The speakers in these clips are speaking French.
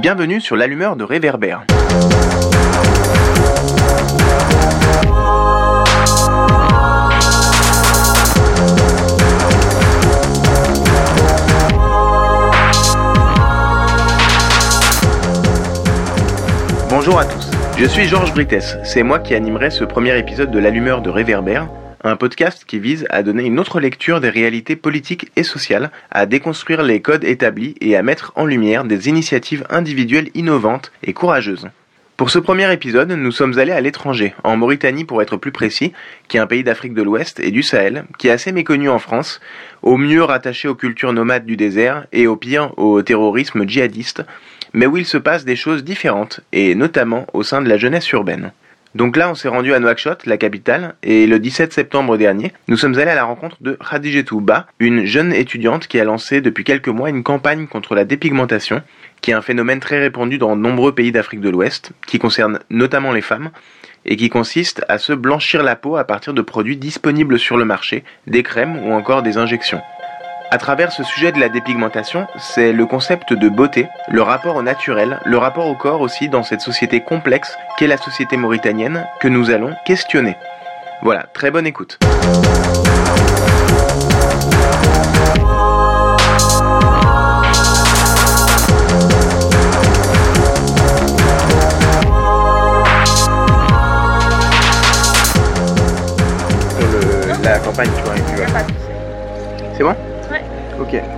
Bienvenue sur l'allumeur de réverbère. Bonjour à tous, je suis Georges Brites, c'est moi qui animerai ce premier épisode de l'allumeur de réverbère, un podcast qui vise à donner une autre lecture des réalités politiques et sociales, à déconstruire les codes établis et à mettre en lumière des initiatives individuelles innovantes et courageuses. Pour ce premier épisode, nous sommes allés à l'étranger, en Mauritanie pour être plus précis, qui est un pays d'Afrique de l'Ouest et du Sahel, qui est assez méconnu en France, au mieux rattaché aux cultures nomades du désert et au pire au terrorisme djihadiste, mais où il se passe des choses différentes, et notamment au sein de la jeunesse urbaine. Donc là, on s'est rendu à Nouakchott, la capitale, et le 17 septembre dernier, nous sommes allés à la rencontre de Khadijetou Ba, une jeune étudiante qui a lancé depuis quelques mois une campagne contre la dépigmentation, qui est un phénomène très répandu dans de nombreux pays d'Afrique de l'Ouest, qui concerne notamment les femmes, et qui consiste à se blanchir la peau à partir de produits disponibles sur le marché, des crèmes ou encore des injections. À travers ce sujet de la dépigmentation, c'est le concept de beauté, le rapport au naturel, le rapport au corps aussi dans cette société complexe qu'est la société mauritanienne que nous allons questionner. Voilà, très bonne écoute. Sur le- la campagne, tu vois. C'est bon? Ok.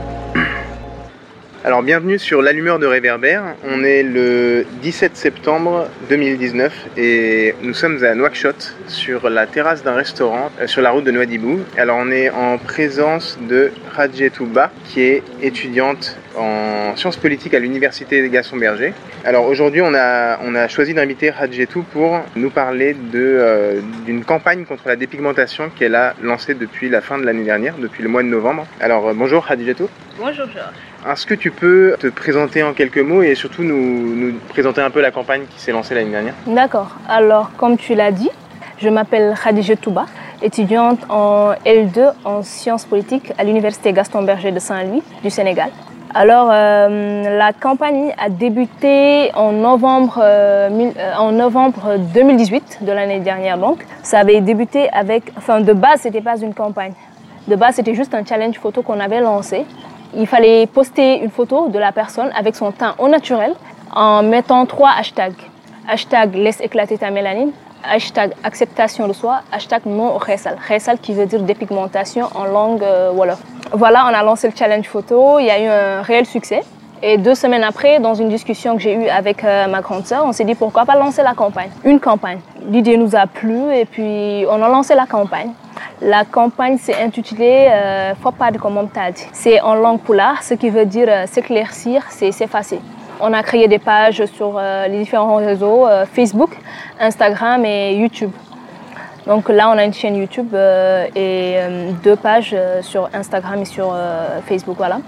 Alors bienvenue sur l'allumeur de réverbère. On est le 17 septembre 2019 et nous sommes à Nouakchott sur la terrasse d'un restaurant euh, sur la route de Nouadhibou. Alors on est en présence de Radjetou Ba qui est étudiante en sciences politiques à l'université Gaston Berger. Alors aujourd'hui on a, on a choisi d'inviter Radjetou pour nous parler de, euh, d'une campagne contre la dépigmentation qu'elle a lancée depuis la fin de l'année dernière, depuis le mois de novembre. Alors euh, bonjour Radjetou. Bonjour Georges. Est-ce que tu peux te présenter en quelques mots et surtout nous, présenter un peu la campagne qui s'est lancée l'année dernière? D'accord. Alors, comme tu l'as dit, je m'appelle Khadija Touba, étudiante en L2 en sciences politiques à l'université Gaston Berger de Saint-Louis du Sénégal. Alors, euh, la campagne a débuté en novembre, euh, euh, en novembre 2018 de l'année dernière. Donc, ça avait débuté avec, enfin, de base, c'était pas une campagne. De base, c'était juste un challenge photo qu'on avait lancé. Il fallait poster une photo de la personne avec son teint au naturel en mettant trois hashtags. Hashtag laisse éclater ta mélanine, hashtag acceptation de soi, hashtag non. Khessal qui veut dire dépigmentation en langue euh. Voilà, on a lancé le challenge photo, il y a eu un réel succès. Et deux semaines après, dans une discussion que j'ai eue avec euh, ma grande sœur, on s'est dit pourquoi pas lancer la campagne? Une campagne. L'idée nous a plu et puis on a lancé la campagne. La campagne s'est intitulée euh, Fopad comme on t'a dit. C'est en langue poulard, ce qui veut dire euh, s'éclaircir, c'est s'effacer. On a créé des pages sur euh, les différents réseaux, Facebook, Instagram et YouTube. Donc là, on a une chaîne YouTube euh, et euh, deux pages euh, sur Instagram et sur euh, Facebook, voilà.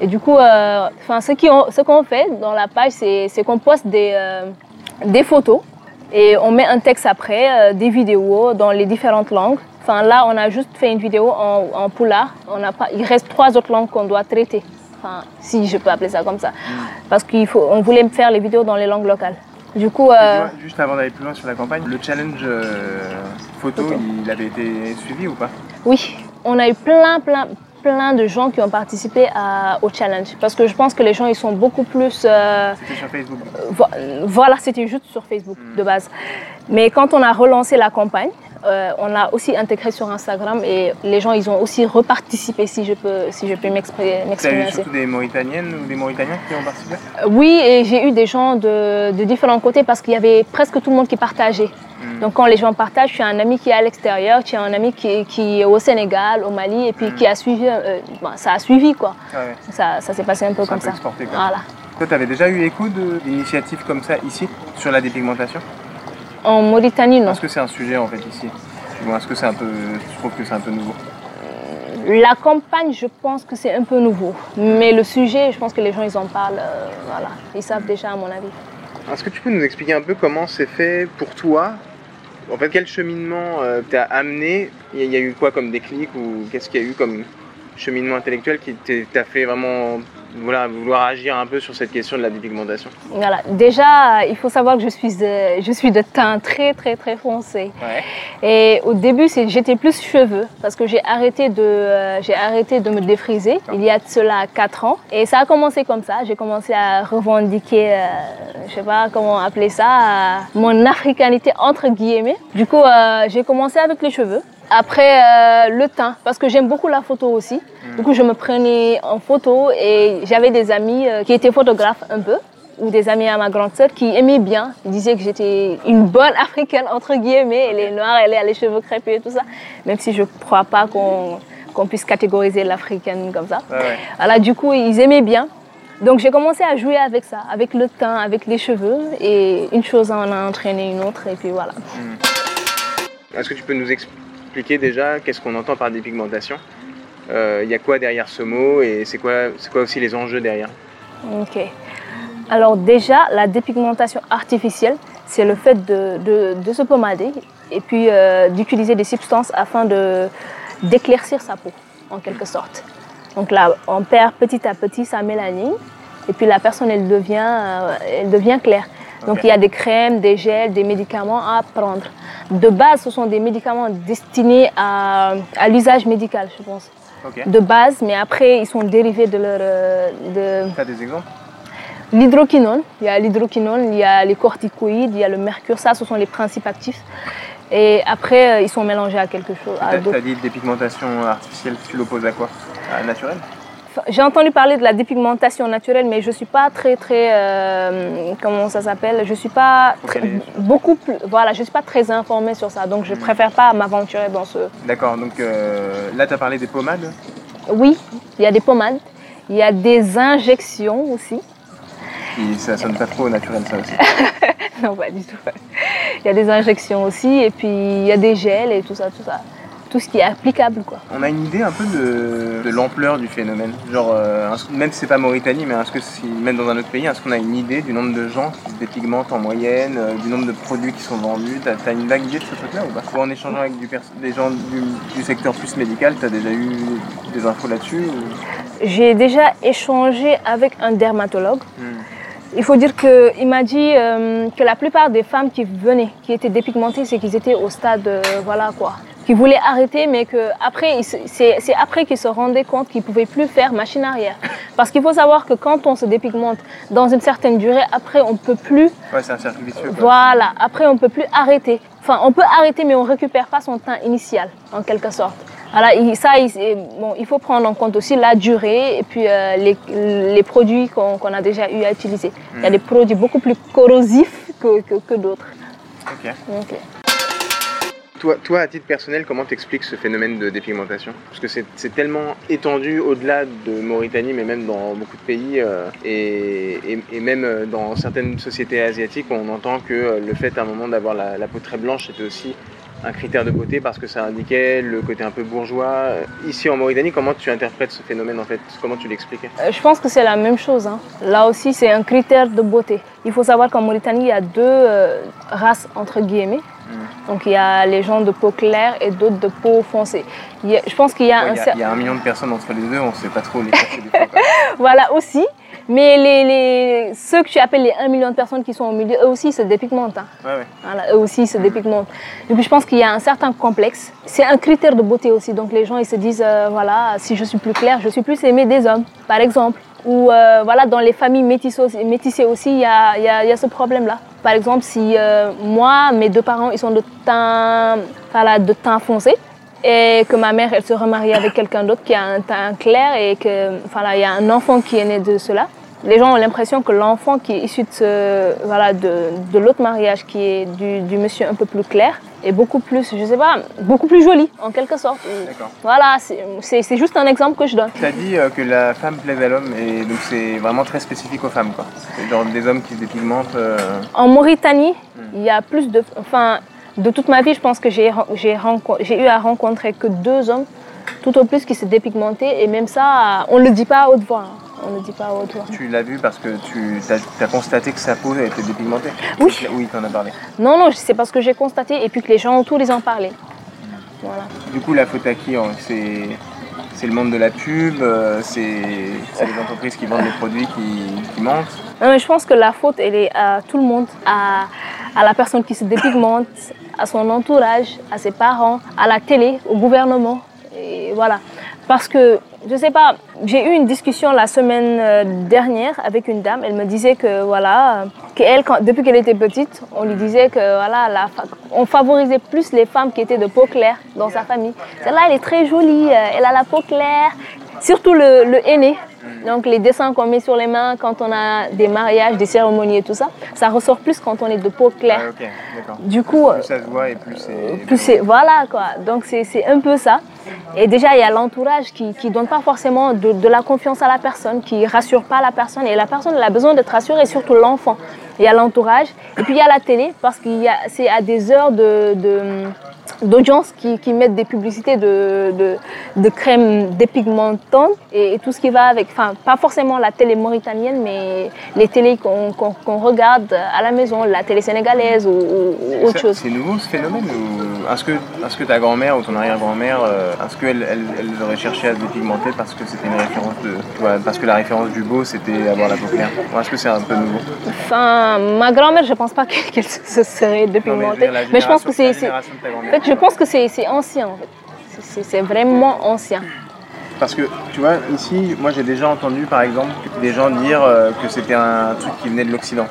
Et du coup, euh, enfin, ce qu'on fait dans la page, c'est c'est qu'on poste des, euh, des photos et on met un texte après, euh, des vidéos dans les différentes langues. Enfin, là, on a juste fait une vidéo en, en poulard. On n'a pas, il reste trois autres langues qu'on doit traiter. Enfin, si je peux appeler ça comme ça. Parce qu'on voulait faire les vidéos dans les langues locales. Du coup, euh, Juste avant d'aller plus loin sur la campagne, le challenge euh, photo, Photo. il avait été suivi ou pas? Oui, on a eu plein, plein, plein de gens qui ont participé à- au challenge. Parce que je pense que les gens, ils sont beaucoup plus... euh, C'était sur Facebook. vo- voilà, c'était juste sur Facebook de base. Mais quand on a relancé la campagne, euh, on l'a aussi intégré sur Instagram et les gens, ils ont aussi reparticipé, si je peux, si je peux m'exprimer T'as m'exprimer eu surtout des Mauritaniennes ou des Mauritaniens qui ont participé? Euh, Oui, et j'ai eu des gens de, de différents côtés parce qu'il y avait presque tout le monde qui partageait. Hmm. Donc quand les gens partagent, tu as un ami qui est à l'extérieur, tu as un ami qui, qui est au Sénégal, au Mali, et puis qui a suivi, euh, bon, ça a suivi quoi. Ah ouais. Ça, ça s'est passé un peu un comme peu ça. exporté, quoi. Voilà. Toi, t'avais déjà eu écho d'initiatives comme ça ici, sur la dépigmentation? En Mauritanie, non. Est-ce que c'est un sujet en fait ici Ou est-ce que c'est un peu. Je trouve que c'est un peu nouveau La campagne, je pense que c'est un peu nouveau. Mais le sujet, je pense que les gens, ils en parlent. euh, voilà. Ils savent déjà, à mon avis. Est-ce que tu peux nous expliquer un peu comment c'est fait pour toi En fait, quel cheminement euh, t'as amené Il y a- il y a eu quoi comme déclic ou qu'est-ce qu'il y a eu comme cheminement intellectuel qui t'a fait vraiment voilà, vouloir agir un peu sur cette question de la dépigmentation Voilà, déjà, il faut savoir que je suis de, je suis de teint très très très foncé. Et au début, j'étais plus cheveux parce que j'ai arrêté, de, euh, j'ai arrêté de me défriser il y a de cela 4 ans. Et ça a commencé comme ça. J'ai commencé à revendiquer, euh, je sais pas comment appeler ça, euh, mon africanité entre guillemets. Du coup, j'ai commencé avec les cheveux. Après, euh, le teint, parce que j'aime beaucoup la photo aussi. Mm. Du coup, je me prenais en photo et j'avais des amis euh, qui étaient photographes un peu, ou des amis à ma grande sœur qui aimaient bien. Ils disaient que j'étais une bonne africaine, entre guillemets. Elle est noire, elle a les cheveux crépus et tout ça. Même si je ne crois pas qu'on puisse catégoriser l'africaine comme ça. Ouais, du coup, ils aimaient bien. Donc j'ai commencé à jouer avec ça, avec le teint, avec les cheveux. Et une chose en a entraîné une autre. Et puis voilà. Mm. Est-ce que tu peux nous expliquer déjà qu'est-ce qu'on entend par dépigmentation. Il euh, y a quoi derrière ce mot et c'est quoi, quoi aussi les enjeux derrière Ok. Alors déjà, la dépigmentation artificielle, c'est le fait de, de, se pommader et puis euh, d'utiliser des substances afin de, d'éclaircir sa peau, en quelque sorte. Donc là, on perd petit à petit sa mélanine et puis la personne, elle devient, euh, elle devient claire. Donc il y a des crèmes, des gels, des médicaments à prendre. De base, ce sont des médicaments destinés à, l'usage médical, je pense. De base, mais après, ils sont dérivés de leur... Euh, de... Tu as des exemples? L'hydroquinone, il y a l'hydroquinone, il y a les corticoïdes, il y a le mercure, ça ce sont les principes actifs. Et après, euh, ils sont mélangés à quelque chose. Tu as dit dépigmentation artificielle, tu l'opposes à quoi? À naturel? J'ai entendu parler de la dépigmentation naturelle, mais je ne suis pas très, très, euh, comment ça s'appelle? Je suis pas beaucoup plus, voilà, je suis pas très informée sur ça, donc je ne hmm. préfère pas m'aventurer dans ce. D'accord, donc euh, là tu as parlé des pommades? Oui, il y a des pommades, il y a des injections aussi. Et ça sonne pas trop naturel ça aussi Non, pas du tout. Il y a des injections aussi, et puis il y a des gels et tout ça, tout ça tout ce qui est applicable. Quoi. On a une idée un peu de, l'ampleur du phénomène. Genre, euh, même si c'est pas Mauritanie, mais est-ce que si, même dans un autre pays, est-ce qu'on a une idée du nombre de gens qui se dépigmentent en moyenne, euh, du nombre de produits qui sont vendus? T'as as une vague idée de ce truc-là ou pas? Ou en échangeant avec des gens du, secteur plus médical, t'as déjà eu des infos là-dessus J'ai déjà échangé avec un dermatologue. Hmm. Il faut dire qu'il m'a dit euh, que la plupart des femmes qui venaient, qui étaient dépigmentées, c'est qu'ils étaient au stade, voilà quoi, qui voulait arrêter, mais que après, c'est après qu'il se rendait compte qu'il pouvait plus faire machine arrière. Parce qu'il faut savoir que quand on se dépigmente dans une certaine durée, après on peut plus. Ouais, c'est un cercle vicieux. Voilà, après on peut plus arrêter. Enfin, on peut arrêter, mais on récupère pas son teint initial, en quelque sorte. Voilà, ça, bon, il faut prendre en compte aussi la durée et puis euh, les, les, produits qu'on a déjà eu à utiliser. Il y a hmm. des produits beaucoup plus corrosifs que, que, que d'autres. Ok. Toi, à titre personnel, comment t'expliques ce phénomène de dépigmentation? Parce que c'est tellement étendu au-delà de Mauritanie, mais même dans beaucoup de pays, euh, et, et, même euh, dans certaines sociétés asiatiques, on entend que euh, le fait à un moment d'avoir la, peau très blanche était aussi un critère de beauté parce que ça indiquait le côté un peu bourgeois. Ici en Mauritanie, comment tu interprètes ce phénomène en fait? Comment tu l'expliques? Je pense que c'est la même chose. Hein. Là aussi, c'est un critère de beauté. Il faut savoir qu'en Mauritanie, il y a deux races entre guillemets. Donc il y a les gens de peau claire et d'autres de peau foncée. je pense qu'il y a un... Il y, a un million de personnes entre les deux, on ne sait pas trop les Voilà aussi. Mais les, ceux que tu appelles les 1 million de personnes qui sont au milieu, eux aussi se dépigmentent. Hein. Voilà, eux aussi se dépigmentent. Donc je pense qu'il y a un certain complexe. C'est un critère de beauté aussi. Donc les gens ils se disent, euh, voilà, si je suis plus claire, je suis plus aimée des hommes, par exemple. Ou euh, voilà, dans les familles métissées aussi, il y a, y a, ce problème-là. Par exemple, si euh, moi, mes deux parents, ils sont de teint, voilà, de teint foncé, et que ma mère, elle se remarie avec quelqu'un d'autre qui a un teint clair et que, voilà, il y a un enfant qui est né de cela, les gens ont l'impression que l'enfant qui est issu de, voilà, de, de l'autre mariage, qui est du, du, monsieur un peu plus clair, est beaucoup plus, je sais pas, beaucoup plus joli, en quelque sorte. Voilà, c'est juste un exemple que je donne. Tu as dit euh, que la femme plaise à l'homme, et donc c'est vraiment très spécifique aux femmes, quoi. C'est genre des hommes qui se dépigmentent. Euh. En Mauritanie, hmm. il y a plus de. Enfin, de toute ma vie, je pense que j'ai eu à rencontrer que deux hommes, tout au plus, qui se dépigmentaient, et même ça, on ne le dit pas à haute voix. Hein on ne dit pas autour. Tu l'as vu parce que tu as, constaté que sa peau était dépigmentée Oui. Oui, tu en as parlé. Non, non, c'est parce que j'ai constaté et puis que les gens autour, ils en parlaient. Voilà. Du coup, la faute à qui hein, C'est c'est le monde de la pub, euh, c'est les entreprises qui vendent des produits qui, qui mentent. Non, mais je pense que la faute, elle est à tout le monde, à, à la personne qui se dépigmente, à son entourage, à ses parents, à la télé, au gouvernement. Et voilà. Parce que, je sais pas, j'ai eu une discussion la semaine euh, dernière avec une dame. Elle me disait que, voilà, que elle, quand, depuis qu'elle était petite, on lui disait que, voilà, on favorisait plus les femmes qui étaient de peau claire dans sa famille. Celle-là, elle est très jolie, euh, elle a la peau claire, surtout le, le aîné. Donc les dessins qu'on met sur les mains quand on a des mariages, des cérémonies et tout ça, ça ressort plus quand on est de peau claire. Ah. Du coup, Plus ça se voit et plus c'est. plus c'est voilà quoi. Donc c'est c'est un peu ça. Et déjà il y a l'entourage qui qui donne pas forcément de, de la confiance à la personne, qui rassure pas la personne et la personne elle a besoin d'être rassurée, surtout l'enfant. Il y a l'entourage et puis il y a la télé parce qu'il y a c'est à des heures de, de d'audience qui, qui mettent des publicités de, de, de crème dépigmentante et, et tout ce qui va avec, enfin pas forcément la télé mauritanienne mais les télés qu'on qu'on regarde à la maison, la télé sénégalaise ou, autre Ça, chose. C'est nouveau ce phénomène ou est-ce que, est que ta grand-mère ou ton arrière-grand-mère, euh, est-ce qu'elle elle, elle aurait cherché à se dépigmenter parce que c'était une référence de. parce que la référence du beau c'était avoir la peau claire? Est-ce que c'est un peu nouveau? Enfin, ma grand-mère, je pense pas qu'elle se serait Non, dépigmentée. je mais je pense que c'est. En fait, je pense que c'est ancien. En fait. C'est vraiment ancien. Parce que, tu vois, ici, moi j'ai déjà entendu par exemple des gens dire euh, que c'était un truc qui venait de l'Occident.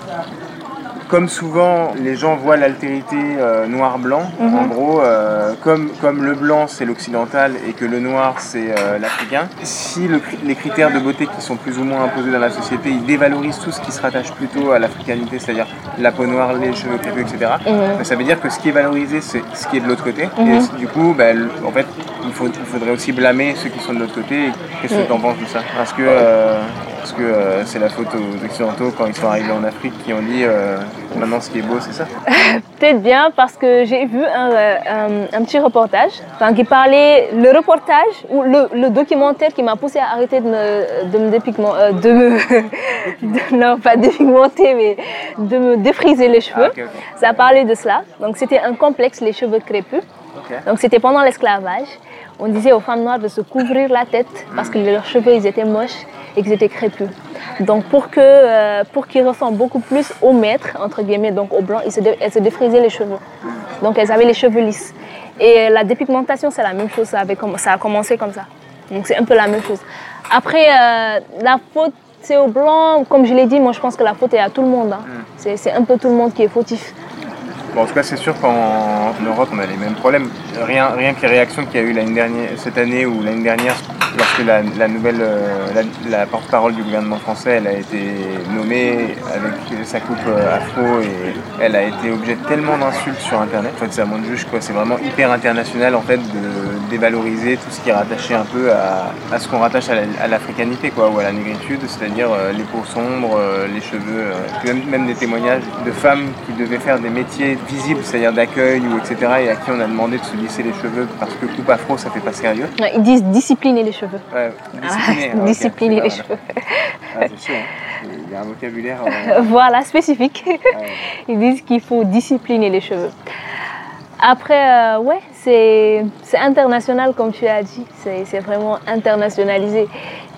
Comme souvent, les gens voient l'altérité euh, noir-blanc, en gros, euh, comme, comme le blanc c'est l'occidental et que le noir c'est euh, l'africain, si le les critères de beauté qui sont plus ou moins imposés dans la société, ils dévalorisent tout ce qui se rattache plutôt à l'africanité, c'est-à-dire la peau noire, les cheveux crépus, etc., ben, ça veut dire que ce qui est valorisé c'est ce qui est de l'autre côté. Et du coup, ben, en fait, il, faut, il faudrait aussi blâmer ceux qui sont de l'autre côté. Qu'est-ce que tu en penses de ça? Parce que euh, parce que euh, c'est la faute aux Occidentaux quand ils sont arrivés en Afrique qui ont dit euh, maintenant ce qui est beau c'est ça. Peut-être bien parce que j'ai vu un, un- un petit reportage enfin, qui parlait, le reportage ou le, le documentaire qui m'a poussé à arrêter de me, de me dépigmenter, de me, de- non pas dépigmenter, mais de me défriser les cheveux. Ah, ok, ok. Ça parlait de cela. Donc c'était un complexe, les cheveux crépus. Donc c'était pendant l'esclavage. On disait aux femmes noires de se couvrir la tête parce que leurs cheveux ils étaient moches et qu'ils étaient crépus. Donc pour que euh, pour qu'ils ressemblent beaucoup plus aux maîtres entre guillemets donc aux blancs, ils se elles se défrisaient les cheveux. Donc elles avaient les cheveux lisses. Et la dépigmentation c'est la même chose, ça, avait comm- ça a commencé comme ça. Donc c'est un peu la même chose. Après euh, la faute c'est aux blancs, comme je l'ai dit, moi je pense que la faute est à tout le monde. hein. C'est c'est un peu tout le monde qui est fautif. En tout cas, c'est sûr qu'en en Europe, on a les mêmes problèmes. Rien, rien que les réactions qu'il y a eu dernière, cette année ou l'année dernière, lorsque la, nouvelle, euh, la, porte-parole du gouvernement français, elle a été nommée avec sa coupe euh, afro et elle a été objet de tellement d'insultes sur Internet. En fait, ça montre juste quoi. C'est vraiment hyper international en fait de dévaloriser tout ce qui est rattaché un peu à, ce qu'on rattache à la- à l'africanité ou à la négritude, c'est-à-dire euh, les peaux sombres, les cheveux, même des témoignages de femmes qui devaient faire des métiers visibles, c'est-à-dire d'accueil ou etc. et à qui on a demandé de se lisser les cheveux parce que coupe afro ça fait pas sérieux. Ouais, Ils disent discipliner les cheveux. Ouais, discipliner, Ah, ok. discipliner les cheveux. Ah, c'est sûr, hein. il y a un vocabulaire. euh, Voilà, spécifique. Ils disent qu'il faut discipliner les cheveux. Après, euh, ouais, c'est international comme tu as dit. C'est vraiment internationalisé.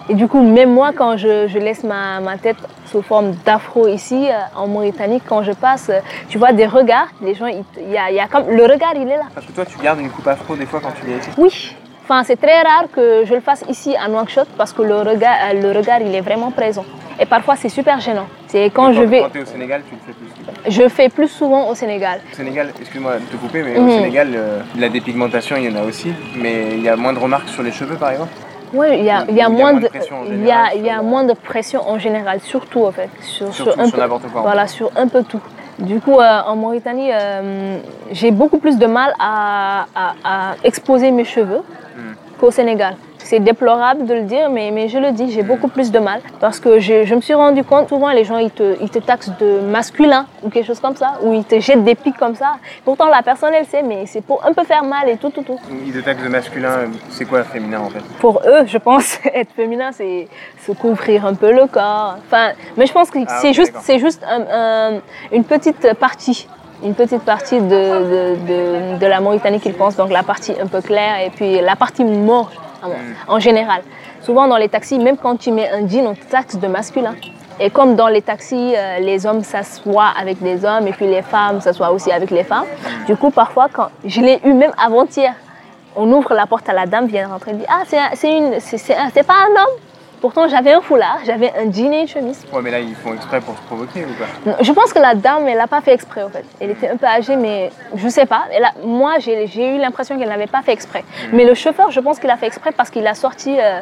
Et du coup, même moi, quand je, je laisse ma, ma tête sous forme d'afro ici, euh, en Mauritanie, quand je passe, euh, tu vois des regards, les gens, il y a, il y a comme, le regard, il est là. Parce que toi tu gardes une coupe afro des fois quand tu viens ici. Oui, enfin, c'est très rare que je le fasse ici à Nouakchott parce que le regard, euh, le regard, il est vraiment présent. Et parfois, c'est super gênant. C'est quand je vais, Quand tu es au Sénégal, tu le fais plus. je fais plus souvent au Sénégal. Au Sénégal, excuse-moi de te couper, mais Mhm. au Sénégal, euh, la dépigmentation, il y en a aussi, mais il y a moins de remarques sur les cheveux, par exemple. Oui, il y a, y a y a moins de de, pression en il y a, général il y a sur- moins de pression en général, surtout en fait, sur, Surtout un sur peu, quoi, en Voilà, sur un peu tout. Du coup, euh, en Mauritanie, euh, j'ai beaucoup plus de mal à, à- à exposer mes cheveux Hmm. qu'au Sénégal. C'est déplorable de le dire, mais, mais je le dis, j'ai beaucoup plus de mal. Parce que je, je me suis rendu compte, souvent les gens ils te, ils te taxent de masculin ou quelque chose comme ça, ou ils te jettent des pics comme ça. Pourtant la personne elle sait, mais c'est pour un peu faire mal et tout, tout, tout. Ils te taxent de masculin, c'est quoi féminin en fait? Pour eux, je pense, être féminin, c'est se couvrir un peu le corps. Enfin, mais je pense que Ah, c'est juste, c'est juste un- un- une petite partie, une petite partie de, de, de- de la Mauritanie qu'ils pensent. Donc la partie un peu claire et puis la partie morte. En général. Souvent dans les taxis, même quand tu mets un jean, on te taxe de masculin. Et comme dans les taxis, euh, les hommes s'assoient avec des hommes et puis les femmes s'assoient aussi avec les femmes. Du coup, parfois, quand je l'ai eu même avant-hier, on ouvre la porte à la dame, vient rentrer, et dit Ah, c'est pas un homme? Pourtant, j'avais un foulard, j'avais un jean et une chemise. Ouais, mais là, ils font exprès pour se provoquer ou pas? Je pense que la dame, elle n'a pas fait exprès, en fait. Elle était un peu âgée, mais je ne sais pas. moi, j'ai eu l'impression qu'elle n'avait pas fait exprès. Hmm. Mais le chauffeur, je pense qu'il a fait exprès parce qu'il a sorti. Euh,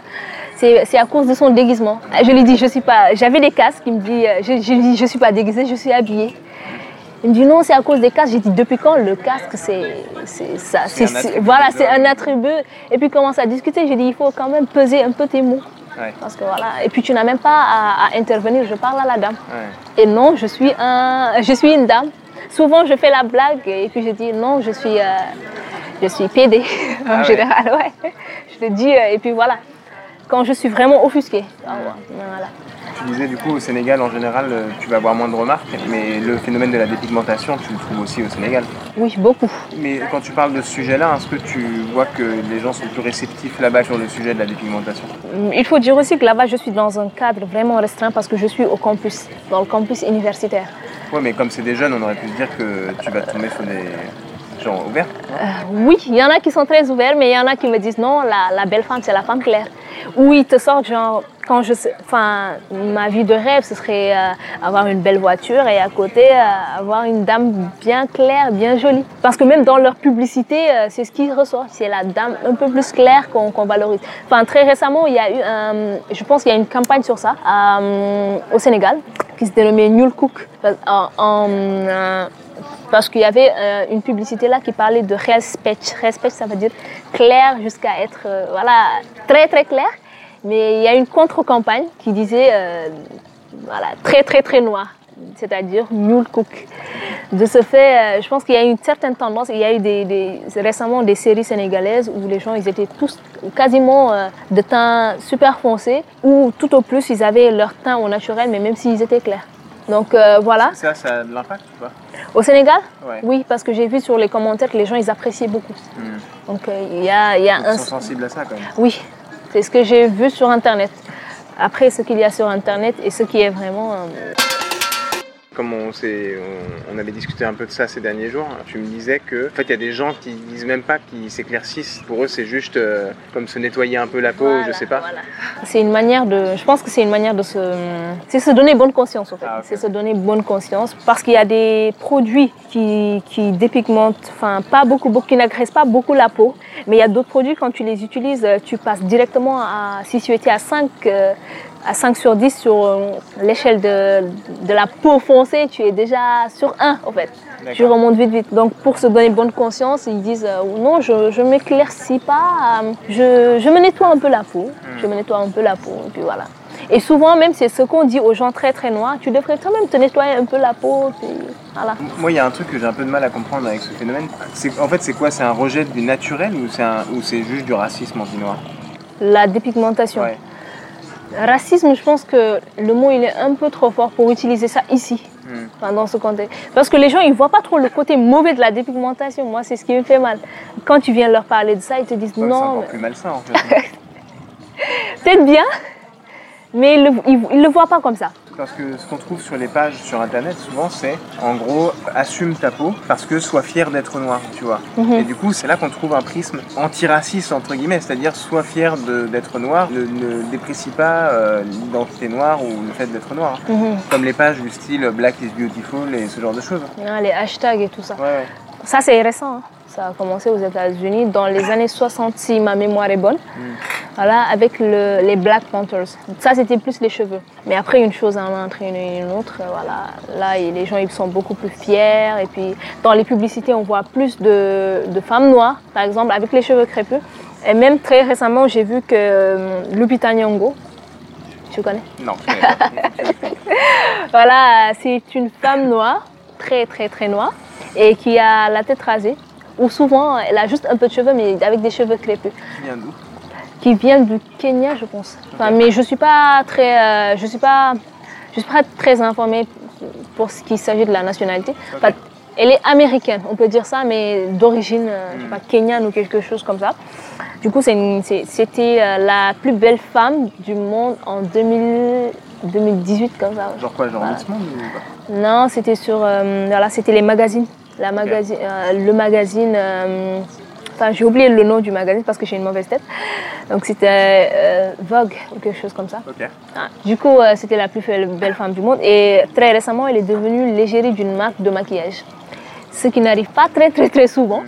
c'est à cause de son déguisement. Je lui dis, je suis pas. J'avais des casques. Il me dit, euh, je, lui dis, je suis pas déguisée, je suis habillée. Il me dit non, c'est à cause des casques. J'ai dit depuis quand le casque, c'est ça, voilà, c'est un attribut. Et puis commence à discuter. J'ai dit il faut quand même peser un peu tes mots. Parce que voilà. Et puis tu n'as même pas à, intervenir, je parle à la dame. Et non, je suis, un, je suis une dame. Souvent je fais la blague et puis je dis non, je suis, euh, je suis PD en ah général. Ouais. Je te dis, euh, et puis voilà. Quand je suis vraiment offusquée. Ah voilà tu disais du coup au Sénégal en général euh, tu vas avoir moins de remarques, mais le phénomène de la dépigmentation tu le trouves aussi au Sénégal Oui, beaucoup. Mais quand tu parles de ce sujet-là, est-ce que tu vois que les gens sont plus réceptifs là-bas sur le sujet de la dépigmentation? Il faut dire aussi que là-bas je suis dans un cadre vraiment restreint parce que je suis au campus, dans le campus universitaire. Oui, mais comme c'est des jeunes, on aurait pu se dire que tu vas tomber sur des Euh, oui, il y en a qui sont très ouverts, mais il y en a qui me disent non, la, belle femme c'est la femme claire. Ou ils te sortent genre quand je enfin, ma vie de rêve, ce serait euh, avoir une belle voiture et à côté euh, avoir une dame bien claire, bien jolie. Parce que même dans leur publicité, c'est ce qui ressort. C'est la dame un peu plus claire qu'on valorise. Enfin, très récemment, il y a eu, je pense qu'il y a une campagne sur ça au Sénégal qui se dénommait Nul Cook. Parce qu'il y avait une publicité là qui parlait de respect. Respect, ça veut dire clair jusqu'à être voilà, très très clair. Mais il y a une contre-campagne qui disait euh, voilà, très très très noir, c'est-à-dire nul cook. De ce fait, euh, je pense qu'il y a une certaine tendance. Il y a eu récemment des séries sénégalaises où les gens ils étaient tous quasiment euh, de teint super foncé, ou tout au plus ils avaient leur teint au naturel, mais même s'ils étaient clairs. Donc voilà. Ça, ça a de l'impact ou pas? Au Sénégal? Oui, parce que j'ai vu sur les commentaires que les gens ils appréciaient beaucoup. Hmm. Donc il y a, y a un. Ils sont sensibles à ça quand même. Oui, c'est ce que j'ai vu sur Internet. Après, ce qu'il y a sur Internet et ce qui est vraiment... Euh, comme on, on, avait discuté un peu de ça ces derniers jours, tu me disais que en fait il y a des gens qui disent même pas qu'ils s'éclaircissent. Pour eux c'est juste euh, comme se nettoyer un peu la peau, je sais pas. C'est une manière de, je pense que c'est une manière de se, c'est se donner bonne conscience en fait. Ah, c'est se donner bonne conscience parce qu'il y a des produits qui, qui dépigmentent, enfin pas beaucoup, beaucoup, qui n'agressent pas beaucoup la peau, mais il y a d'autres produits quand tu les utilises, tu passes directement à, si tu étais à 5 à 5 sur 10 sur euh, l'échelle de, de, la peau foncée, tu es déjà sur 1 en fait. Tu remontes vite vite. Donc pour se donner bonne conscience, ils disent euh, non, je ne m'éclaircis pas, euh, je, je, me nettoie un peu la peau. Hmm. Je me nettoie un peu la peau, et puis voilà. Et souvent même, c'est ce qu'on dit aux gens très très noirs, tu devrais quand même te nettoyer un peu la peau. Puis voilà. Moi, il y a un truc que j'ai un peu de mal à comprendre avec ce phénomène. En fait, c'est quoi? C'est un rejet du naturel ou c'est juste du racisme anti-noir? La dépigmentation. Racisme, je pense que le mot il est un peu trop fort pour utiliser ça ici, hmm. dans ce contexte. Parce que les gens ils voient pas trop le côté mauvais de la dépigmentation. Moi, c'est ce qui me fait mal. Quand tu viens leur parler de ça, ils te disent non. C'est encore plus malsain en fait. Peut-être bien, mais ils ne le voient pas comme ça. Parce que ce qu'on trouve sur les pages sur internet souvent c'est en gros assume ta peau parce que sois fier d'être noir, tu vois. Mhm. Et du coup c'est là qu'on trouve un prisme antiraciste entre guillemets, c'est-à-dire sois fier d'être noir, ne, déprécie pas euh, l'identité noire ou le fait d'être noir. Mhm. Comme les pages du style Black is beautiful et ce genre de choses. Ah, les hashtags et tout ça. Ça c'est récent. Hein. Ça a commencé aux États-Unis dans les années 60, si ma mémoire est bonne. Mm. Voilà, avec les Black Panthers. Ça, c'était plus les cheveux. Mais après, une chose en a entraîné une autre. Voilà, là, les gens ils sont beaucoup plus fiers. Et puis, dans les publicités, on voit plus de, femmes noires, par exemple, avec les cheveux crépus. Et même très récemment, j'ai vu que euh, Lupita Nyong'o, tu connais? Non. voilà, c'est une femme noire, très très très noire, et qui a la tête rasée ou souvent elle a juste un peu de cheveux, mais avec des cheveux crépus. Qui vient d'où? Qui vient du Kenya, je pense. Enfin, Mais je suis pas très, euh, je suis pas, je suis pas très informée pour ce qui s'agit de la nationalité. Elle est américaine, on peut dire ça, mais d'origine, euh, pas, kenyane ou quelque chose comme ça. Du coup, c'était euh, la plus belle femme du monde en 2000 2018, comme ça. Genre quoi, genre. Miss Monde ou pas? Non, c'était sur, euh, voilà, c'était les magazines. La magazine, le magazine. Enfin, j'ai oublié le nom du magazine parce que j'ai une mauvaise tête. Donc c'était euh, Vogue ou quelque chose comme ça. Ah, Du coup, euh, c'était la plus belle, femme du monde. Et très récemment, elle est devenue l'égérie d'une marque de maquillage. Ce qui n'arrive pas très, très, très souvent.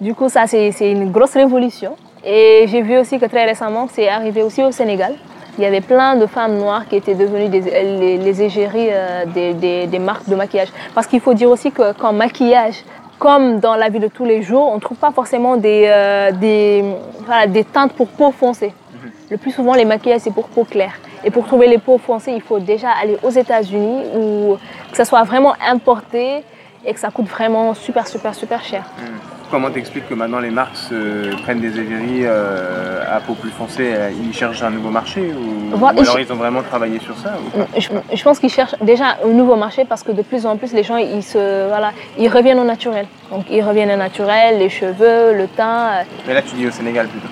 Du coup, ça, c'est c'est une grosse révolution. Et j'ai vu aussi que très récemment, c'est arrivé aussi au Sénégal. Il y avait plein de femmes noires qui étaient devenues des- les, les égéries euh, des, des- des marques de maquillage. Parce qu'il faut dire aussi que qu'en maquillage, comme dans la vie de tous les jours, on ne trouve pas forcément des, euh, des, voilà, des teintes pour peau foncée. Le plus souvent, les maquillages, c'est pour peau claire. Et pour trouver les peaux foncées, il faut déjà aller aux États-Unis ou que ça soit vraiment importé et que ça coûte vraiment super, super, super cher. Comment t'expliques que maintenant les marques se prennent des égéries euh, à peau plus foncée euh, Ils cherchent un nouveau marché ou, alors ils- ils ont vraiment travaillé sur ça Je, je pense qu'ils cherchent déjà un nouveau marché parce que de plus en plus, les gens, ils, se, voilà, ils reviennent au naturel. Donc, ils reviennent au naturel, les cheveux, le teint. euh, Mais là tu dis au Sénégal plutôt.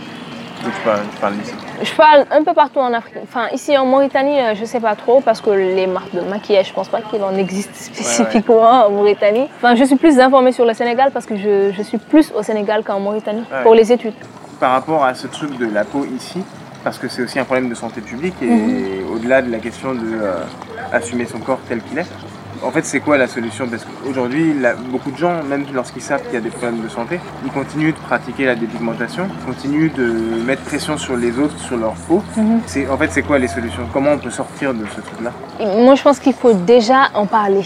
Ou tu parles, tu parles d'ici. Je parle un peu partout en Afrique. Enfin, ici en Mauritanie, euh, je sais pas trop parce que les marques de maquillage, je pense pas qu'il en existe spécifiquement en Mauritanie. Enfin, je suis plus informée sur le Sénégal parce que je, je suis plus au Sénégal qu'en Mauritanie Ouais. pour les études. Par rapport à ce truc de la peau ici, parce que c'est aussi un problème de santé publique et Mhm. au-delà de la question de euh, assumer son corps tel qu'il est. En fait, c'est quoi la solution? Parce qu'aujourd'hui, beaucoup de gens, même lorsqu'ils savent qu'il y a des problèmes de santé, ils continuent de pratiquer la dépigmentation, continuent de mettre pression sur les autres, sur leur peau. Mhm. C'est, en fait, c'est quoi les solutions? Comment on peut sortir de ce truc-là? Moi, je pense qu'il faut déjà en parler.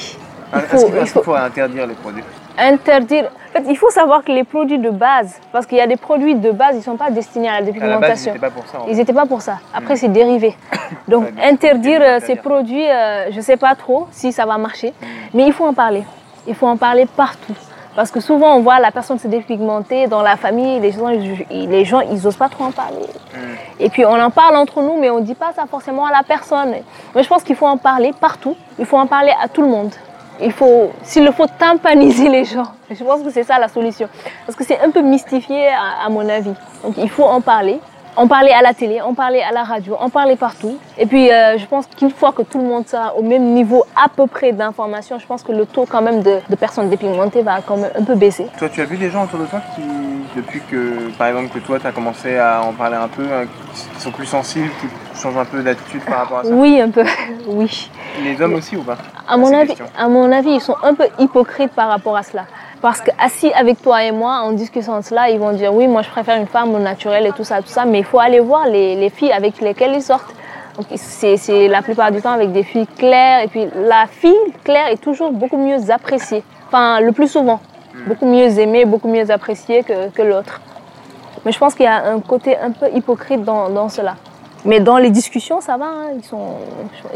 Il Est-ce qu'il faut interdire les produits? Interdire. En fait, il faut savoir que les produits de base, parce qu'il y a des produits de base, ils ne sont pas destinés à la À la base, dépigmentation. Ils n'étaient pas pour ça. Après, c'est dérivé. Donc, interdire euh, ces produits, euh, je ne sais pas trop si ça va marcher. Mais il faut en parler. Il faut en parler partout. Parce que souvent, on voit la personne se dépigmenter dans la famille. Les gens, les gens ils n'osent pas trop en parler. Et puis, on en parle entre nous, mais on ne dit pas ça forcément à la personne. Mais je pense qu'il faut en parler partout. Il faut en parler à tout le monde. Il faut, s'il le faut, tympaniser les gens. Je pense que c'est ça la solution. Parce que c'est un peu mystifié à, à mon avis. Donc il faut en parler. En parler à la télé, en parler à la radio, en parler partout. Et puis euh, je pense qu'une fois que tout le monde sera au même niveau à peu près d'information, je pense que le taux quand même de, de personnes dépigmentées va quand même un peu baisser. Toi, tu as vu des gens autour de toi qui, depuis que, par exemple, que toi, tu as commencé à en parler un peu, hein, qui sont plus sensibles, qui changent un peu d'attitude par rapport à ça? Oui, un peu, oui. Les hommes aussi ou pas? À mon, avis, à mon avis, ils sont un peu hypocrites par rapport à cela. Parce qu'assis avec toi et moi, en discutant de cela, ils vont dire oui, moi je préfère une femme au naturel et tout ça, tout ça. Mais il faut aller voir les, les filles avec lesquelles ils sortent. C'est c'est la plupart du temps avec des filles claires. Et puis la fille claire est toujours beaucoup mieux appréciée. Enfin, le plus souvent. Beaucoup mieux aimée, beaucoup mieux appréciée que, que l'autre. Mais je pense qu'il y a un côté un peu hypocrite dans, dans cela. Mais dans les discussions, ça va. hein. Ils sont,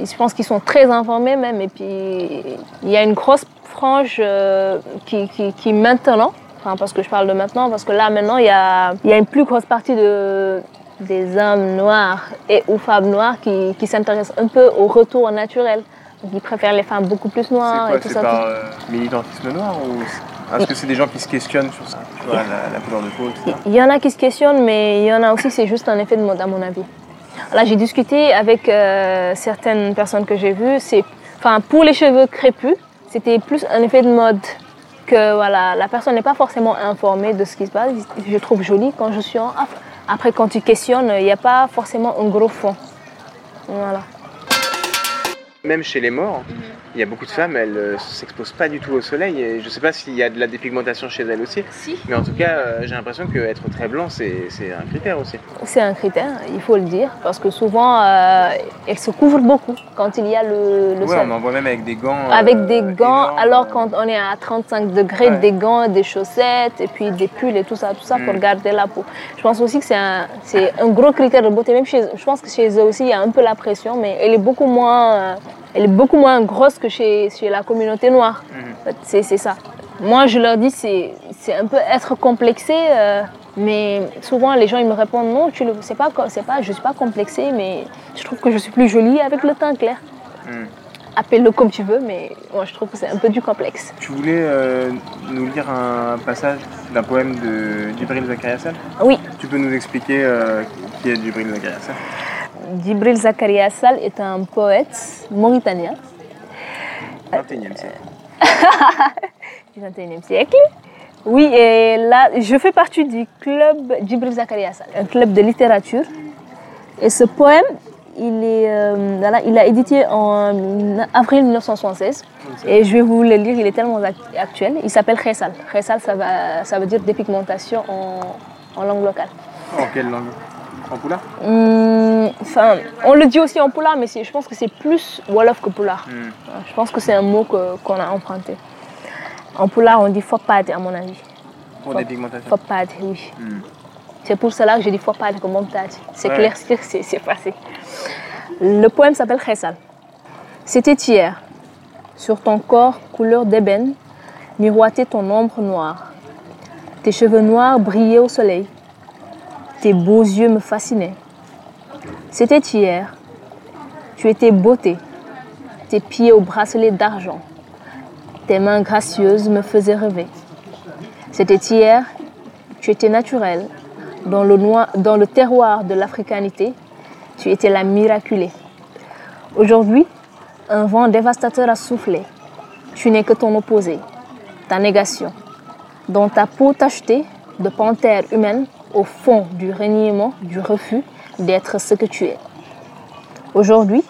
je pense qu'ils sont très informés même. Et puis, il y a une grosse frange euh, qui, qui, qui maintenant, enfin parce que je parle de maintenant, parce que là maintenant, il y a, il y a une plus grosse partie de, des hommes noirs et ou femmes noires qui, qui s'intéressent un peu au retour naturel. Donc, ils préfèrent les femmes beaucoup plus C'est noires quoi et tout C'est ça. par tout- euh, militantisme noir ou c'est- est-ce que c'est des gens qui se questionnent sur ça Tu vois, la, la couleur de peau, etc. Il y en a qui se questionnent, mais il y en a aussi, c'est juste un effet de mode, à mon avis. Là, j'ai discuté avec euh, certaines personnes que j'ai vues. C'est, enfin, pour les cheveux crépus, c'était plus un effet de mode que voilà, la personne n'est pas forcément informée de ce qui se passe. Je trouve joli quand je suis en afro. Après, quand tu questionnes, il n'y a pas forcément un gros fond. Voilà. Même chez les morts, Mhm. Il y a beaucoup de femmes, elles ne s'exposent pas du tout au soleil. Et je sais pas s'il y a de la dépigmentation chez elles aussi, Si. mais en tout cas, euh, j'ai l'impression qu'être très blanc, c'est un critère aussi. C'est un critère, il faut le dire, parce que souvent, euh, elles se couvrent beaucoup quand il y a le, le Ouais, soleil. on en voit même avec des gants. Avec euh, des gants, énormes. alors quand on est à 35 degrés, Ouais. des gants, des chaussettes, et puis des pulls et tout ça, tout ça pour Mm. garder la peau. Je pense aussi que c'est un, un gros critère de beauté. Même chez, je pense que chez eux aussi, il y a un peu la pression, mais elle est beaucoup moins, euh, elle est beaucoup moins grosse que chez, chez la communauté noire. Mhm. C'est ça. Moi, je leur dis, c'est un peu être complexé, euh, mais souvent les gens ils me répondent non, tu le, pas, c'est pas, je suis pas complexée, mais je trouve que je suis plus jolie avec le teint clair. Mhm. appelle-le comme tu veux, mais moi je trouve que c'est un peu du complexe. Tu voulais euh, nous lire un passage d'un poème de Djibril Zakaria Oui. Tu peux nous expliquer euh, qui est Djibril Zakaria Djibril Zakaria est un poète mauritanien. 21e siècle. du 21e siècle. Oui, et là, je fais partie du club Djibril Zakaria un club de littérature. Et ce poème, il, est, euh, il a édité en avril 1976. Et je vais vous le lire, il est tellement actuel. Il s'appelle Khessal. Khessal, ça, ça veut dire dépigmentation en, langue locale. En quelle langue? En hum, Enfin, on le dit aussi en poulard, mais je pense que c'est plus Wolof que poulard. Hmm. Je pense que c'est un mot qu'on a emprunté. En poulard, on dit fopade, à mon avis. Pour dépigmentation Fopade, oui. Hmm. C'est pour cela que je dis fopade comme montade. C'est clair, c'est passé. Le poème s'appelle Khessal. C'était hier. Sur ton corps, couleur d'ébène, miroitait ton ombre noire. Tes cheveux noirs brillaient au soleil. Tes beaux yeux me fascinaient. C'était hier. Tu étais beauté. Tes pieds au bracelet d'argent. Tes mains gracieuses me faisaient rêver. C'était hier. Tu étais naturel. Dans le, dans le terroir de l'africanité, tu étais la miraculée. Aujourd'hui, un vent dévastateur a soufflé. Tu n'es que ton opposé, ta négation. Dans ta peau tachetée de panthère humaine, au fond du reniement, du refus d'être ce que tu es. Aujourd'hui,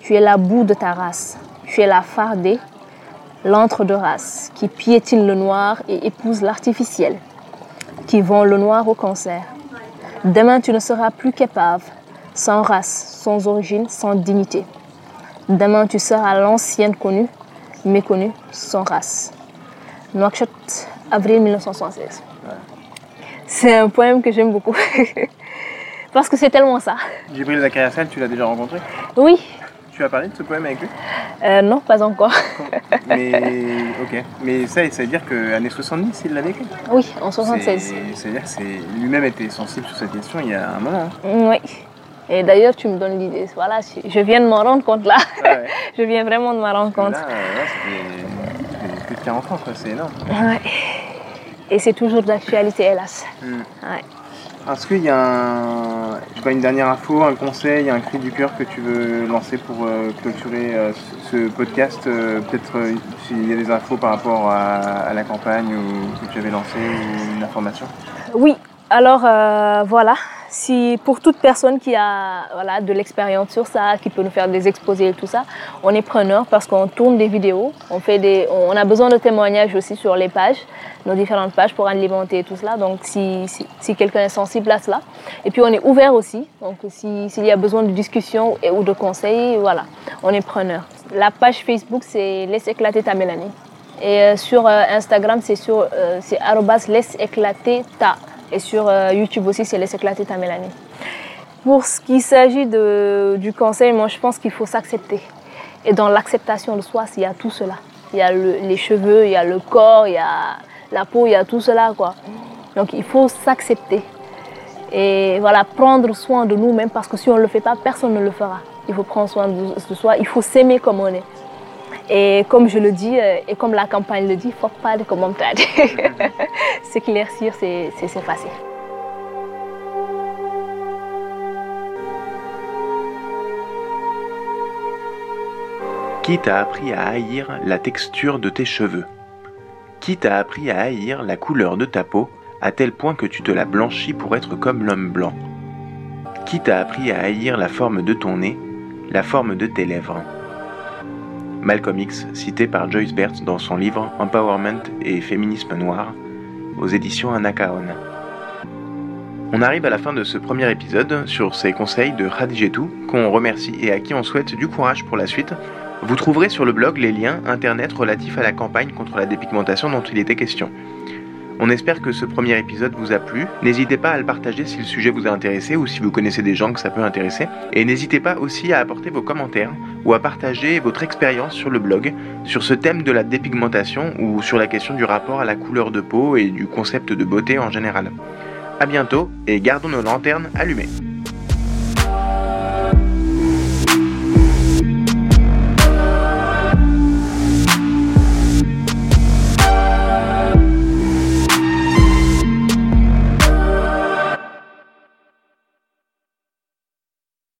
tu es la boue de ta race. Tu es la fardée, l'antre de race, qui piétine le noir et épouse l'artificiel, qui vend le noir au cancer. Demain, tu ne seras plus qu'épave, sans race, sans origine, sans dignité. Demain, tu seras l'ancienne connue, méconnue, sans race. Nouakchott, avril 1976. C'est un poème que j'aime beaucoup. Parce que c'est tellement ça. Djibril Zakariassel, tu l'as déjà rencontré? Oui. Tu as parlé de ce poème avec lui? Euh, Non, pas encore. Mais, ok. Mais ça, ça veut dire qu'année 70, il l'avait écrit Oui, en 76. C'est-à-dire que lui-même était sensible sur cette question il y a un moment. Hein. Oui. Et d'ailleurs, tu me donnes l'idée. Voilà, je viens de m'en rendre compte là. je viens vraiment de m'en rendre compte. Là, là ça fait plus de 40 ans, c'est énorme. Ouais. Et c'est toujours d'actualité, hélas. Hmm. Ouais. Est-ce qu'il y a un, une dernière info, un conseil, un cri du cœur que tu veux lancer pour euh, clôturer euh, ce podcast euh, Peut-être s'il y a des infos par rapport à, à la campagne ou, que tu avais lancé ou une information? Oui, alors voilà, si pour toute personne qui a voilà, de l'expérience sur ça, qui peut nous faire des exposés et tout ça, on est preneur parce qu'on tourne des vidéos, on, a besoin de témoignages aussi sur les pages, nos différentes pages pour alimenter tout cela. Donc si, si, quelqu'un est sensible à cela. Et puis on est ouvert aussi, donc s'il y a besoin de discussion ou de conseils, voilà, on est preneur. La page Facebook, c'est Laisse éclater ta Mélanie. Et euh, sur euh, Instagram, c'est sur euh, laisse éclater ta et sur euh, YouTube aussi, c'est Laisse éclater ta Mélanie. Pour ce qui s'agit du conseil, moi je pense qu'il faut s'accepter. Et dans l'acceptation de soi, il y a tout cela. Il y a les cheveux, il y a le corps, il y a la peau, il y a tout cela. Quoi. Donc il faut s'accepter. Et voilà, prendre soin de nous-mêmes parce que si on ne le fait pas, personne ne le fera. Il faut prendre soin de, soi, il faut s'aimer comme on est. Et comme je le dis, euh, et comme la campagne le dit, faut pas de commentaires. S'éclaircir, c'est facile. Qui t'a appris à haïr la texture de tes cheveux? Qui t'a appris à haïr la couleur de ta peau à tel point que tu te la blanchis pour être comme l'homme blanc? Qui t'a appris à haïr la forme de ton nez, la forme de tes lèvres? Malcolm X, cité par Joyce Bert dans son livre Empowerment et féminisme noir, aux éditions Anakaon. On arrive à la fin de ce premier épisode sur ces conseils de Khadijetou, qu'on remercie et à qui on souhaite du courage pour la suite. Vous trouverez sur le blog les liens internet relatifs à la campagne contre la dépigmentation dont il était question. On espère que ce premier épisode vous a plu. N'hésitez pas à le partager si le sujet vous a intéressé ou si vous connaissez des gens que ça peut intéresser. Et n'hésitez pas aussi à apporter vos commentaires ou à partager votre expérience sur le blog sur ce thème de la dépigmentation ou sur la question du rapport à la couleur de peau et du concept de beauté en général. A bientôt et gardons nos lanternes allumées.